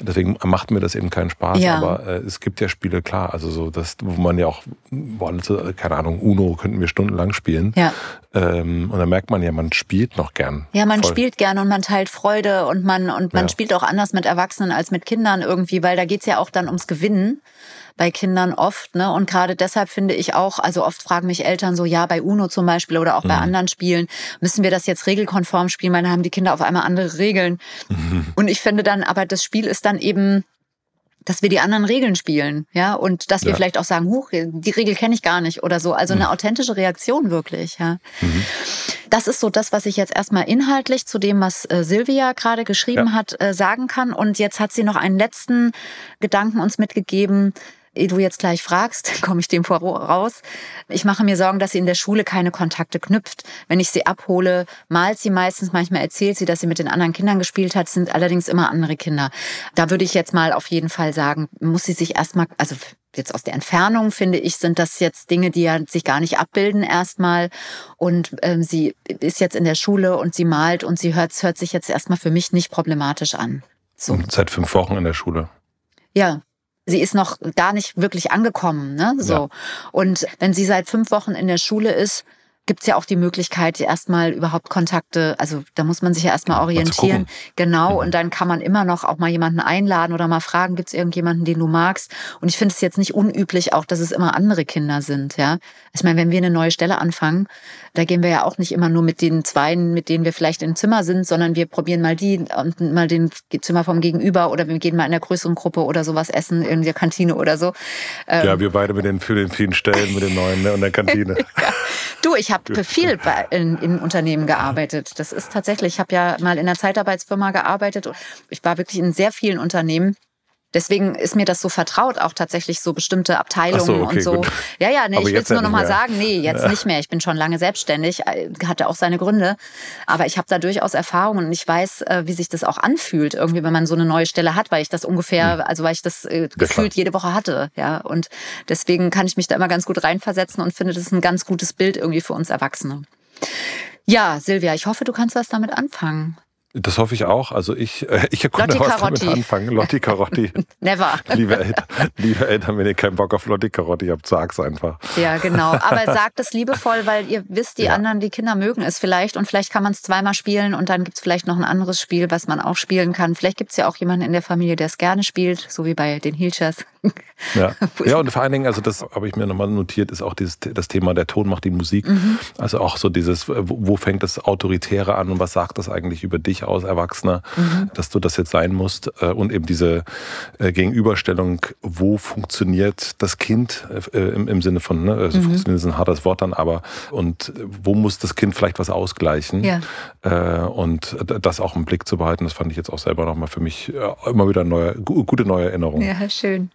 Deswegen macht mir das eben keinen Spaß, aber äh, es gibt ja Spiele, klar, also so, das, wo man ja auch, keine Ahnung, Uno könnten wir stundenlang spielen. Ja. Ähm, und da merkt man ja, man spielt noch gern. Ja, man Voll. spielt gern und man teilt Freude und man, und man spielt auch anders mit Erwachsenen als mit Kindern irgendwie, weil da geht's ja auch dann ums Gewinnen bei Kindern oft. Ne? Und gerade deshalb finde ich auch, also oft fragen mich Eltern so, ja, bei UNO zum Beispiel oder auch mhm. bei anderen Spielen, müssen wir das jetzt regelkonform spielen, weil dann haben die Kinder auf einmal andere Regeln. Mhm. Und ich finde dann, aber das Spiel ist dann eben dass wir die anderen Regeln spielen, ja, und dass wir ja. vielleicht auch sagen, huch, die Regel kenne ich gar nicht oder so. Also eine mhm. authentische Reaktion wirklich, ja. Mhm. Das ist so das, was ich jetzt erstmal inhaltlich zu dem, was äh, Silvia gerade geschrieben ja. hat, äh, sagen kann. Und jetzt hat sie noch einen letzten Gedanken uns mitgegeben, ehe du jetzt gleich fragst, komme ich dem voraus. Ich mache mir Sorgen, dass sie in der Schule keine Kontakte knüpft. Wenn ich sie abhole, malt sie meistens, manchmal erzählt sie, dass sie mit den anderen Kindern gespielt hat, sind allerdings immer andere Kinder. Da würde ich jetzt mal auf jeden Fall sagen, muss sie sich erstmal, also jetzt aus der Entfernung finde ich, sind das jetzt Dinge, die ja sich gar nicht abbilden erstmal. Und ähm, sie ist jetzt in der Schule und sie malt und sie hört, hört sich jetzt erstmal für mich nicht problematisch an. So. Seit fünf Wochen in der Schule. Ja, sie ist noch gar nicht wirklich angekommen. Ne? So. Ja. Und wenn sie seit fünf Wochen in der Schule ist, gibt es ja auch die Möglichkeit, erstmal überhaupt Kontakte, also da muss man sich ja erstmal orientieren. Genau, mhm. und dann kann man immer noch auch mal jemanden einladen oder mal fragen, gibt es irgendjemanden, den du magst? Und ich finde es jetzt nicht unüblich auch, dass es immer andere Kinder sind, ja. Ich meine, wenn wir eine neue Stelle anfangen, da gehen wir ja auch nicht immer nur mit den Zweien, mit denen wir vielleicht im Zimmer sind, sondern wir probieren mal die und mal den Zimmer vom Gegenüber oder wir gehen mal in einer größeren Gruppe oder sowas essen in der Kantine oder so. Ja, ähm, wir beide mit den, für den vielen Stellen, mit den neuen ne, und der Kantine. ja. Du, ich habe viel bei, in, in Unternehmen gearbeitet. Das ist tatsächlich, ich habe ja mal in einer Zeitarbeitsfirma gearbeitet. Ich war wirklich in sehr vielen Unternehmen. Deswegen ist mir das so vertraut, auch tatsächlich so bestimmte Abteilungen so, okay, und so. Gut. Ja, ja, nee, Aber ich will es nur ja noch mal sagen, nee, jetzt ja. nicht mehr. Ich bin schon lange selbstständig, hatte auch seine Gründe. Aber ich habe da durchaus Erfahrungen und ich weiß, äh, wie sich das auch anfühlt, irgendwie, wenn man so eine neue Stelle hat, weil ich das ungefähr, hm. also weil ich das äh, gefühlt jede Woche hatte. Ja, und deswegen kann ich mich da immer ganz gut reinversetzen und finde, das ist ein ganz gutes Bild irgendwie für uns Erwachsene. Ja, Silvia, ich hoffe, du kannst was damit anfangen. Das hoffe ich auch. Also ich, äh, ich konnte was damit anfangen. Lotti Carotti. Never. Liebe Eltern, liebe Eltern, wenn ihr keinen Bock auf Lotti Carotti habt, sag's einfach. Ja, genau. Aber sagt es liebevoll, weil ihr wisst, die ja. anderen, die Kinder mögen es vielleicht und vielleicht kann man es zweimal spielen und dann gibt's vielleicht noch ein anderes Spiel, was man auch spielen kann. Vielleicht gibt's ja auch jemanden in der Familie, der es gerne spielt, so wie bei den Hilchers. Ja. ja, und vor allen Dingen, also das habe ich mir nochmal notiert, ist auch dieses, das Thema, der Ton macht die Musik. Mhm. Also auch so dieses, wo fängt das Autoritäre an und was sagt das eigentlich über dich aus, Erwachsener, mhm. dass du das jetzt sein musst. Äh, und eben diese äh, Gegenüberstellung, wo funktioniert das Kind äh, im, im Sinne von, ne, also mhm. funktioniert ist ein hartes Wort dann, aber und wo muss das Kind vielleicht was ausgleichen? Ja. Und das auch im Blick zu behalten, das fand ich jetzt auch selber nochmal für mich immer wieder eine neue, gute neue Erinnerung. Ja, schön.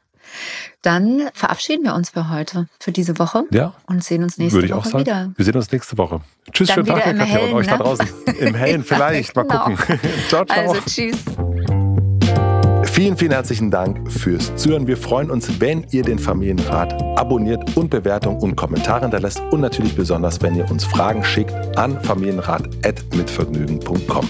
Dann verabschieden wir uns für heute, für diese Woche. Ja. Und sehen uns nächste Würde ich Woche auch sagen. wieder. Wir sehen uns nächste Woche. Tschüss, schönen Tag, Katja, Hellen, und euch ne? da draußen. Im Hellen vielleicht. Mal genau. gucken. ciao, ciao. Also, tschüss. Vielen, vielen herzlichen Dank fürs Zuhören. Wir freuen uns, wenn ihr den Familienrat abonniert und Bewertung und Kommentare hinterlässt und natürlich besonders, wenn ihr uns Fragen schickt an familienrat.mitvergnügen.com.